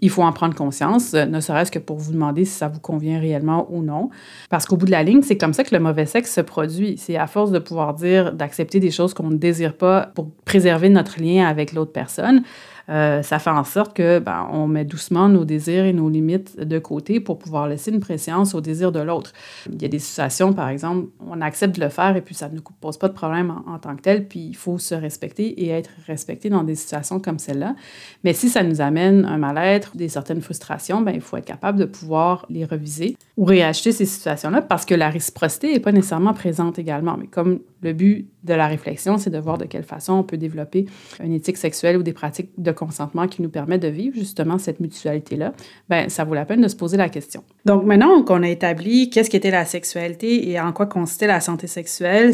il faut en prendre conscience, euh, ne serait-ce que pour vous demander si ça vous convient réellement ou non. Parce qu'au bout de la ligne, c'est comme ça que le mauvais sexe se produit. C'est à force de pouvoir dire, d'accepter des choses qu'on ne désire pas pour préserver notre lien avec l'autre personne. Euh, ça fait en sorte que ben, on met doucement nos désirs et nos limites de côté pour pouvoir laisser une préséance au désir de l'autre. Il y a des situations, par exemple, on accepte de le faire et puis ça ne nous pose pas de problème en, tant que tel, puis il faut se respecter et être respecté dans des situations comme celle-là. Mais si ça nous amène un mal-être, des certaines frustrations, ben, il faut être capable de pouvoir les reviser ou réacheter ces situations-là parce que la réciprocité n'est pas nécessairement présente également. Mais comme le but de la réflexion, c'est de voir de quelle façon on peut développer une éthique sexuelle ou des pratiques de consentement qui nous permettent de vivre justement cette mutualité-là, ben ça vaut la peine de se poser la question. Donc maintenant qu'on a établi qu'est-ce qu'était la sexualité et en quoi consistait la santé sexuelle,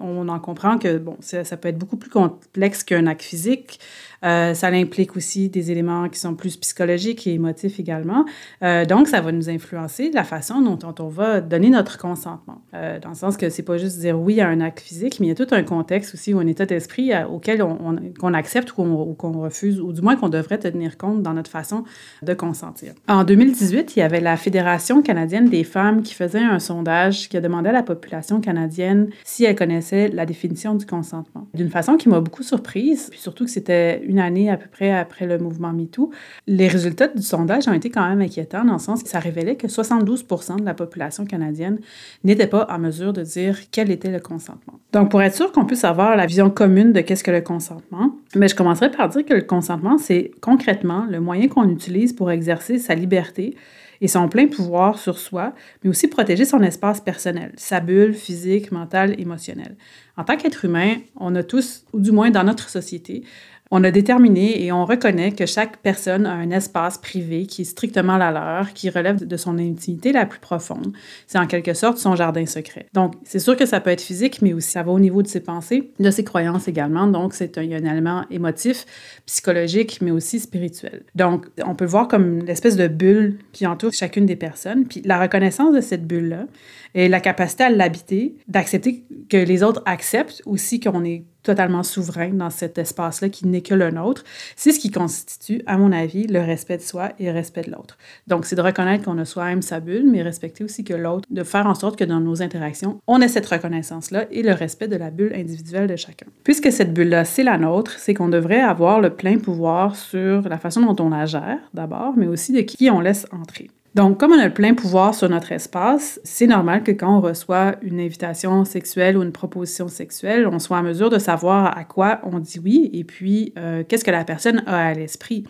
on en comprend que bon, ça, ça peut être beaucoup plus complexe qu'un acte physique. Euh, ça implique aussi des éléments qui sont plus psychologiques et émotifs également. Euh, donc, ça va nous influencer la façon dont, on va donner notre consentement. Euh, dans le sens que c'est pas juste dire oui à un acte physique, mais il y a tout un contexte aussi ou un état d'esprit auquel on, qu'on accepte ou qu'on, refuse, ou du moins qu'on devrait tenir compte dans notre façon de consentir. En 2018, il y avait la Fédération canadienne des femmes qui faisait un sondage qui a demandé à la population canadienne si elle connaissait la définition du consentement. D'une façon qui m'a beaucoup surprise, puis surtout que c'était une année à peu près après le mouvement MeToo, les résultats du sondage ont été quand même inquiétants dans le sens que ça révélait que 72% de la population canadienne n'était pas en mesure de dire quel était le consentement. Donc, pour être sûr qu'on puisse avoir la vision commune de qu'est-ce que le consentement, mais je commencerai par dire que le consentement, c'est concrètement le moyen qu'on utilise pour exercer sa liberté et son plein pouvoir sur soi, mais aussi protéger son espace personnel, sa bulle physique, mentale, émotionnelle. En tant qu'être humain, on a tous, ou du moins dans notre société, on a déterminé et on reconnaît que chaque personne a un espace privé qui est strictement la leur, qui relève de son intimité la plus profonde. C'est en quelque sorte son jardin secret. Donc, c'est sûr que ça peut être physique, mais aussi ça va au niveau de ses pensées, de ses croyances également. Donc, c'est un, un élément émotif, psychologique, mais aussi spirituel. Donc, on peut voir comme l'espèce de bulle qui entoure chacune des personnes. Puis la reconnaissance de cette bulle-là et la capacité à l'habiter, d'accepter que les autres acceptent aussi qu'on est totalement souverain dans cet espace-là qui n'est que le nôtre, c'est ce qui constitue, à mon avis, le respect de soi et le respect de l'autre. Donc, c'est de reconnaître qu'on a soi-même sa bulle, mais respecter aussi que l'autre, de faire en sorte que dans nos interactions, on ait cette reconnaissance-là et le respect de la bulle individuelle de chacun. Puisque cette bulle-là, c'est la nôtre, c'est qu'on devrait avoir le plein pouvoir sur la façon dont on la gère, d'abord, mais aussi de qui on laisse entrer. Donc, comme on a le plein pouvoir sur notre espace, c'est normal que quand on reçoit une invitation sexuelle ou une proposition sexuelle, on soit en mesure de savoir à quoi on dit oui et puis euh, qu'est-ce que la personne a à l'esprit.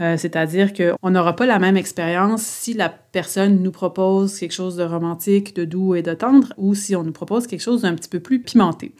Euh, c'est-à-dire qu'on n'aura pas la même expérience si la personne nous propose quelque chose de romantique, de doux et de tendre, ou si on nous propose quelque chose d'un petit peu plus pimenté.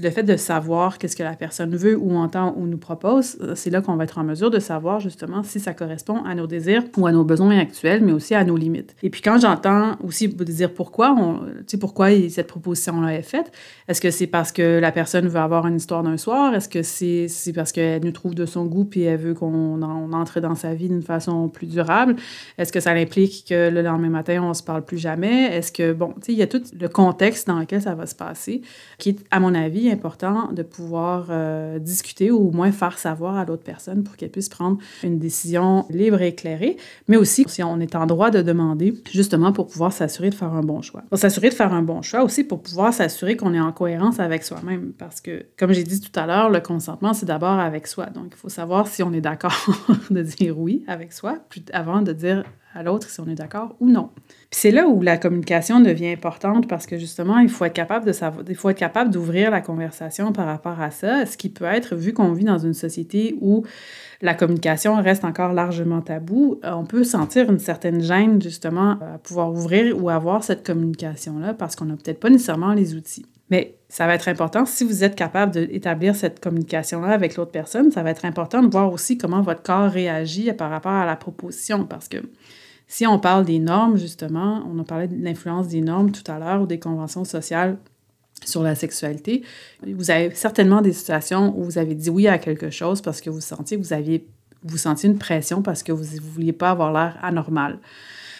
Le fait de savoir qu'est-ce que la personne veut ou entend ou nous propose, euh, c'est là qu'on va être en mesure de savoir justement si ça correspond à nos désirs ou à nos besoins actuels, mais aussi à nos limites. Et puis quand j'entends aussi dire pourquoi, tu sais, pourquoi cette proposition-là est faite, est-ce que c'est parce que la personne veut avoir une histoire d'un soir? Est-ce que c'est parce qu'elle nous trouve de son goût puis elle veut qu'on entre dans sa vie d'une façon plus durable? Est-ce que ça implique le lendemain matin, on se parle plus jamais? Est-ce que, bon, tu sais, il y a tout le contexte dans lequel ça va se passer qui est, à mon avis, important de pouvoir euh, discuter ou au moins faire savoir à l'autre personne pour qu'elle puisse prendre une décision libre et éclairée, mais aussi si on est en droit de demander, justement pour pouvoir s'assurer de faire un bon choix. Pour s'assurer de faire un bon choix aussi pour pouvoir s'assurer qu'on est en cohérence avec soi-même parce que, comme j'ai dit tout à l'heure, le consentement, c'est d'abord avec soi. Donc, il faut savoir si on est d'accord <laughs> de dire oui avec soi avant de dire à l'autre si on est d'accord ou non. Puis c'est là où la communication devient importante parce que justement, il faut être capable de savoir, il faut être capable d'ouvrir la conversation par rapport à ça, ce qui peut être vu qu'on vit dans une société où la communication reste encore largement tabou, euh, on peut sentir une certaine gêne justement à pouvoir ouvrir ou avoir cette communication-là parce qu'on n'a peut-être pas nécessairement les outils. Mais ça va être important, si vous êtes capable d'établir cette communication-là avec l'autre personne, ça va être important de voir aussi comment votre corps réagit par rapport à la proposition parce que Si on parle des normes, justement, on a parlé de l'influence des normes tout à l'heure ou des conventions sociales sur la sexualité, vous avez certainement des situations où vous avez dit oui à quelque chose parce que vous sentiez que vous aviez vous sentiez une pression parce que vous ne vouliez pas avoir l'air anormal.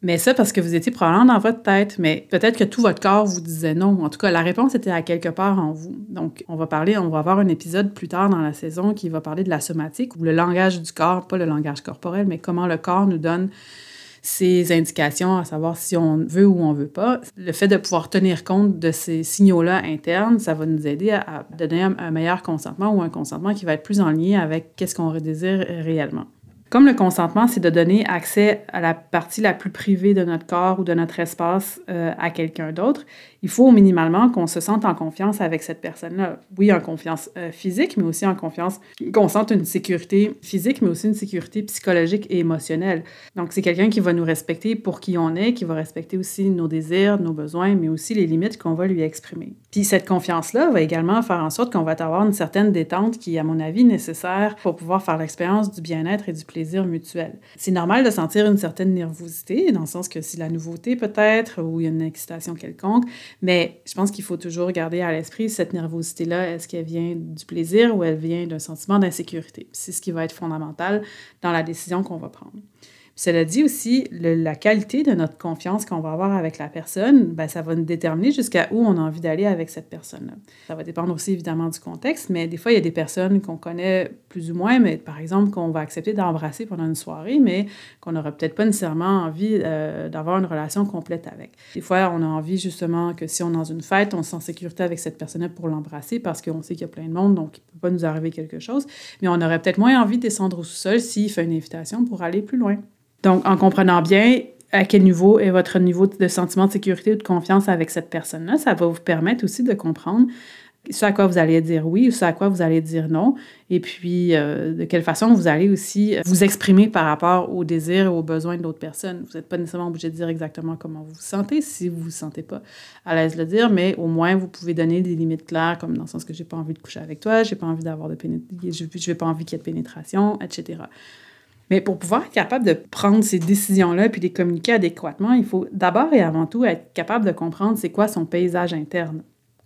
Mais ça, parce que vous étiez probablement dans votre tête, mais peut-être que tout votre corps vous disait non. En tout cas, la réponse était à quelque part en vous. Donc, on va parler, on va avoir un épisode plus tard dans la saison qui va parler de la somatique ou le langage du corps, pas le langage corporel, mais comment le corps nous donne ces indications, à savoir si on veut ou on veut pas. Le fait de pouvoir tenir compte de ces signaux-là internes, ça va nous aider à, donner un, meilleur consentement ou un consentement qui va être plus en lien avec qu'est-ce qu'on désire réellement. Comme le consentement, c'est de donner accès à la partie la plus privée de notre corps ou de notre espace euh, à quelqu'un d'autre, il faut minimalement qu'on se sente en confiance avec cette personne-là. Oui, en confiance euh, physique, mais aussi en confiance, qu'on sente une sécurité physique, mais aussi une sécurité psychologique et émotionnelle. Donc, c'est quelqu'un qui va nous respecter pour qui on est, qui va respecter aussi nos désirs, nos besoins, mais aussi les limites qu'on va lui exprimer. Puis cette confiance-là va également faire en sorte qu'on va avoir une certaine détente qui, à mon avis, est nécessaire pour pouvoir faire l'expérience du bien-être et du plaisir mutuel. C'est normal de sentir une certaine nervosité, dans le sens que si la nouveauté peut-être, ou il y a une excitation quelconque, mais je pense qu'il faut toujours garder à l'esprit cette nervosité-là. Est-ce qu'elle vient du plaisir ou elle vient d'un sentiment d'insécurité? C'est ce qui va être fondamental dans la décision qu'on va prendre. Cela dit aussi, la qualité de notre confiance qu'on va avoir avec la personne, ben, ça va nous déterminer jusqu'à où on a envie d'aller avec cette personne-là. Ça va dépendre aussi évidemment du contexte, mais des fois, il y a des personnes qu'on connaît plus ou moins, mais par exemple, qu'on va accepter d'embrasser pendant une soirée, mais qu'on n'aura peut-être pas nécessairement envie euh, d'avoir une relation complète avec. Des fois, on a envie justement que si on est dans une fête, on se sent en sécurité avec cette personne-là pour l'embrasser parce qu'on sait qu'il y a plein de monde, donc il ne peut pas nous arriver quelque chose. Mais on aurait peut-être moins envie de descendre au sous-sol s'il fait une invitation pour aller plus loin. Donc, en comprenant bien à quel niveau est votre niveau de sentiment de sécurité ou de confiance avec cette personne-là, ça va vous permettre aussi de comprendre ce à quoi vous allez dire oui ou ce à quoi vous allez dire non, et puis euh, de quelle façon vous allez aussi vous exprimer par rapport aux désirs et aux besoins de l'autre personne. Vous n'êtes pas nécessairement obligé de dire exactement comment vous vous sentez si vous ne vous sentez pas à l'aise de le dire, mais au moins vous pouvez donner des limites claires, comme dans le sens que j'ai pas envie de coucher avec toi, j'ai pas envie d'avoir de pénétration, je n'ai pas envie qu'il y ait de pénétration, etc. Mais pour pouvoir être capable de prendre ces décisions-là puis les communiquer adéquatement, il faut d'abord et avant tout être capable de comprendre c'est quoi son paysage interne.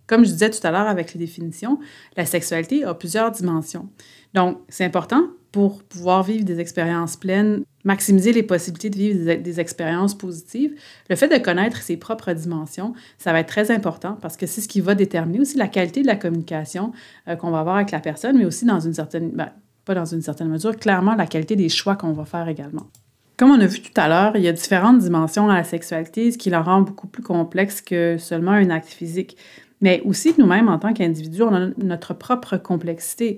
Comme je disais tout à l'heure avec les définitions, la sexualité a plusieurs dimensions. Donc, c'est important pour pouvoir vivre des expériences pleines, maximiser les possibilités de vivre des, expériences positives. Le fait de connaître ses propres dimensions, ça va être très important parce que c'est ce qui va déterminer aussi la qualité de la communication euh, qu'on va avoir avec la personne, mais aussi dans une certaine, ben, pas dans une certaine mesure, clairement la qualité des choix qu'on va faire également. Comme on a vu tout à l'heure, il y a différentes dimensions à la sexualité, ce qui la rend beaucoup plus complexe que seulement un acte physique. Mais aussi, nous-mêmes, en tant qu'individus, on a notre propre complexité.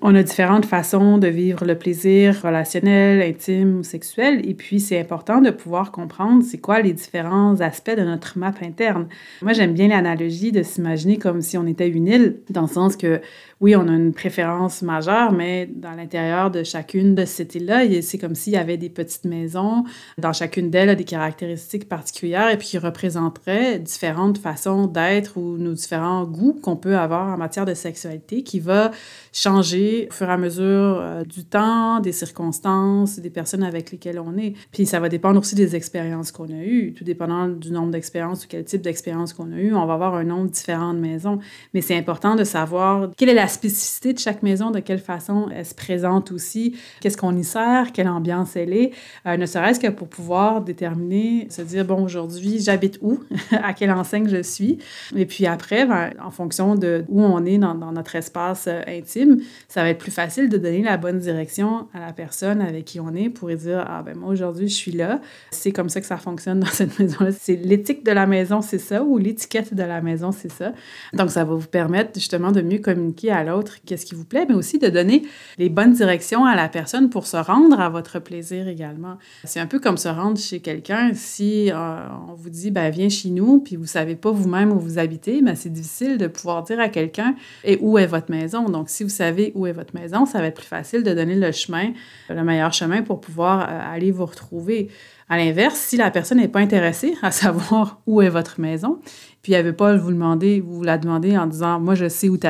On a différentes façons de vivre le plaisir relationnel, intime ou sexuel, et puis c'est important de pouvoir comprendre c'est quoi les différents aspects de notre map interne. Moi, j'aime bien l'analogie de s'imaginer comme si on était une île, dans le sens que oui, on a une préférence majeure, mais dans l'intérieur de chacune de ces îles-là, c'est comme s'il y avait des petites maisons, dans chacune d'elles, des caractéristiques particulières et puis qui représenteraient différentes façons d'être ou nos différents goûts qu'on peut avoir en matière de sexualité qui va changer au fur et à mesure euh, du temps, des circonstances, des personnes avec lesquelles on est. Puis ça va dépendre aussi des expériences qu'on a eues. Tout dépendant du nombre d'expériences ou quel type d'expérience qu'on a eu, on va avoir un nombre différent de maisons. Mais c'est important de savoir quelle est la spécificité de chaque maison, de quelle façon elle se présente aussi, qu'est-ce qu'on y sert, quelle ambiance elle est, euh, ne serait-ce que pour pouvoir déterminer, se dire, bon, aujourd'hui, j'habite où, <laughs> à quelle enseigne je suis? Et puis après, ben, en fonction de où on est dans, notre espace euh, intime, ça va être plus facile de donner la bonne direction à la personne avec qui on est pour dire, ah ben moi, aujourd'hui, je suis là. C'est comme ça que ça fonctionne dans <laughs> cette maison-là. C'est l'éthique de la maison, c'est ça, ou l'étiquette de la maison, c'est ça. Donc, ça va vous permettre justement de mieux communiquer l'autre qu'est-ce qui vous plaît, mais aussi de donner les bonnes directions à la personne pour se rendre à votre plaisir également. C'est un peu comme se rendre chez quelqu'un. Si euh, on vous dit, ben, viens chez nous, puis vous savez pas vous-même où vous habitez, ben, c'est difficile de pouvoir dire à quelqu'un et où est votre maison? Donc, si vous savez où est votre maison, ça va être plus facile de donner le chemin, le meilleur chemin pour pouvoir euh, aller vous retrouver. À l'inverse, si la personne n'est pas intéressée à <laughs> savoir où est votre maison, puis elle veut pas vous demander, vous la demander en disant moi je sais où tu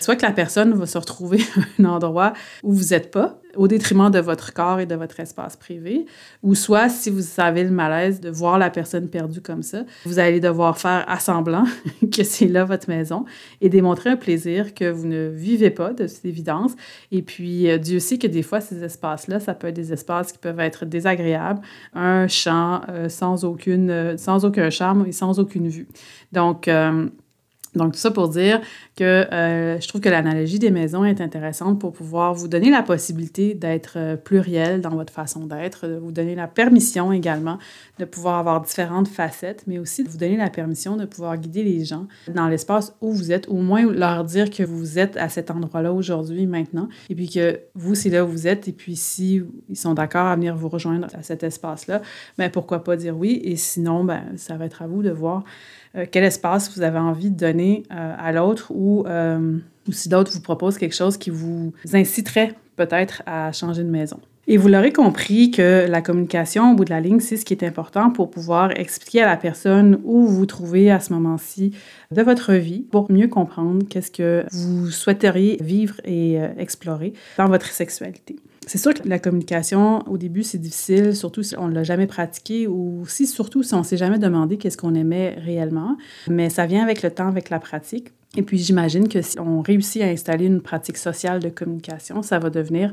soit que la personne va se retrouver <laughs> à un endroit où vous n'êtes pas, au détriment de votre corps et de votre espace privé, ou soit si vous avez le malaise de voir la personne perdue comme ça, vous allez devoir faire assemblant <laughs> que c'est là votre maison et démontrer un plaisir que vous ne vivez pas, de toute évidence. Et puis, euh, Dieu sait que des fois, ces espaces-là, ça peut être des espaces qui peuvent être désagréables, un champ euh, sans, aucune, euh, sans aucun charme et sans aucune vue. Donc, donc, tout ça pour dire que euh, je trouve que l'analogie des maisons est intéressante pour pouvoir vous donner la possibilité d'être euh, pluriel dans votre façon d'être, de vous donner la permission également de pouvoir avoir différentes facettes, mais aussi de vous donner la permission de pouvoir guider les gens dans l'espace où vous êtes, au moins leur dire que vous êtes à cet endroit-là aujourd'hui, maintenant, et puis que vous, c'est là où vous êtes, et puis si ils sont d'accord à venir vous rejoindre à cet espace-là, ben pourquoi pas dire oui, et sinon, ben, ça va être à vous de voir quel espace vous avez envie de donner euh, à l'autre ou, euh, ou si d'autres vous proposent quelque chose qui vous inciterait peut-être à changer de maison? Et vous l'aurez compris que la communication au bout de la ligne, c'est ce qui est important pour pouvoir expliquer à la personne où vous vous trouvez à ce moment-ci de votre vie pour mieux comprendre qu'est-ce que vous souhaiteriez vivre et explorer dans votre sexualité. C'est sûr que la communication, au début, c'est difficile, surtout si on ne l'a jamais pratiqué ou si, surtout si on ne s'est jamais demandé qu'est-ce qu'on aimait réellement. Mais ça vient avec le temps, avec la pratique. Et puis, j'imagine que si on réussit à installer une pratique sociale de communication, ça va devenir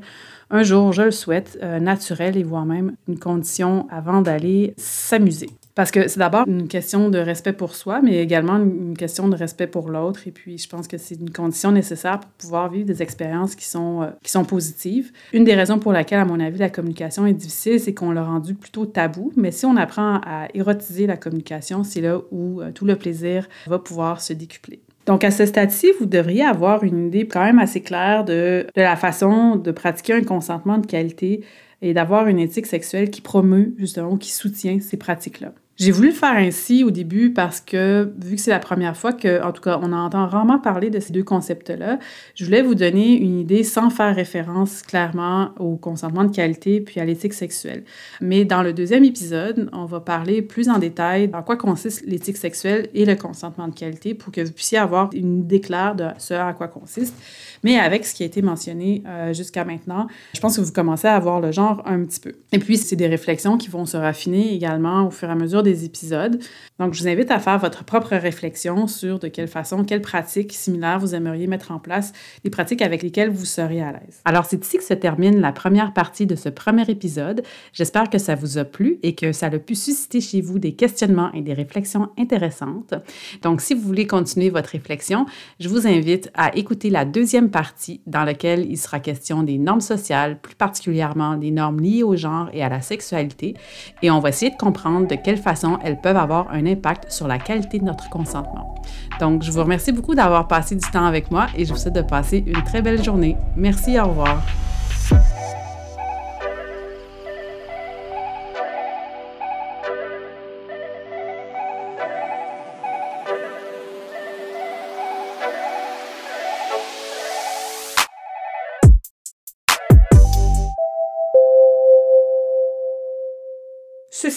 un jour, je le souhaite, euh, naturel et voire même une condition avant d'aller s'amuser. Parce que c'est d'abord une question de respect pour soi, mais également une question de respect pour l'autre. Et puis, je pense que c'est une condition nécessaire pour pouvoir vivre des expériences qui sont, euh, qui sont positives. Une des raisons pour laquelle, à mon avis, la communication est difficile, c'est qu'on l'a rendue plutôt tabou. Mais si on apprend à érotiser la communication, c'est là où euh, tout le plaisir va pouvoir se décupler. Donc, à ce stade-ci, vous devriez avoir une idée quand même assez claire de, de la façon de pratiquer un consentement de qualité et d'avoir une éthique sexuelle qui promeut justement, qui soutient ces pratiques-là. J'ai voulu le faire ainsi au début parce que, vu que c'est la première fois que, en tout cas, on entend rarement parler de ces deux concepts-là, je voulais vous donner une idée sans faire référence clairement au consentement de qualité puis à l'éthique sexuelle. Mais dans le deuxième épisode, on va parler plus en détail en quoi consiste l'éthique sexuelle et le consentement de qualité pour que vous puissiez avoir une idée claire de ce à quoi consiste. Mais avec ce qui a été mentionné euh, jusqu'à maintenant, je pense que vous commencez à avoir le genre un petit peu. Et puis, c'est des réflexions qui vont se raffiner également au fur et à mesure des épisodes. Donc, je vous invite à faire votre propre réflexion sur de quelle façon, quelles pratiques similaires vous aimeriez mettre en place, des pratiques avec lesquelles vous seriez à l'aise. Alors, c'est ici que se termine la première partie de ce premier épisode. J'espère que ça vous a plu et que ça a pu susciter chez vous des questionnements et des réflexions intéressantes. Donc, si vous voulez continuer votre réflexion, je vous invite à écouter la deuxième partie dans laquelle il sera question des normes sociales, plus particulièrement des normes liées au genre et à la sexualité, et on va essayer de comprendre de quelle façon elles peuvent avoir un impact sur la qualité de notre consentement. Donc, je vous remercie beaucoup d'avoir passé du temps avec moi et je vous souhaite de passer une très belle journée. Merci, au revoir.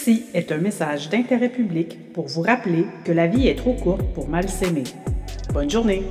Ceci est un message d'intérêt public pour vous rappeler que la vie est trop courte pour mal s'aimer. Bonne journée!